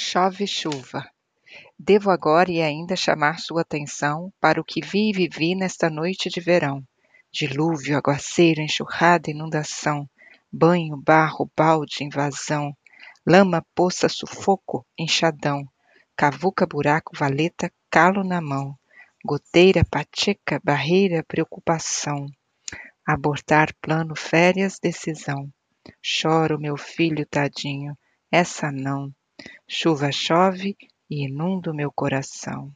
Chove chuva. Devo agora e ainda chamar sua atenção para o que vi e vivi nesta noite de verão. Dilúvio, aguaceiro, enxurrada, inundação, banho, barro, balde, invasão, lama, poça, sufoco, enxadão, cavuca, buraco, valeta, calo na mão, goteira, pacheca, barreira, preocupação, abortar plano, férias, decisão. Choro, meu filho tadinho, essa não. Chuva chove e inunda o meu coração.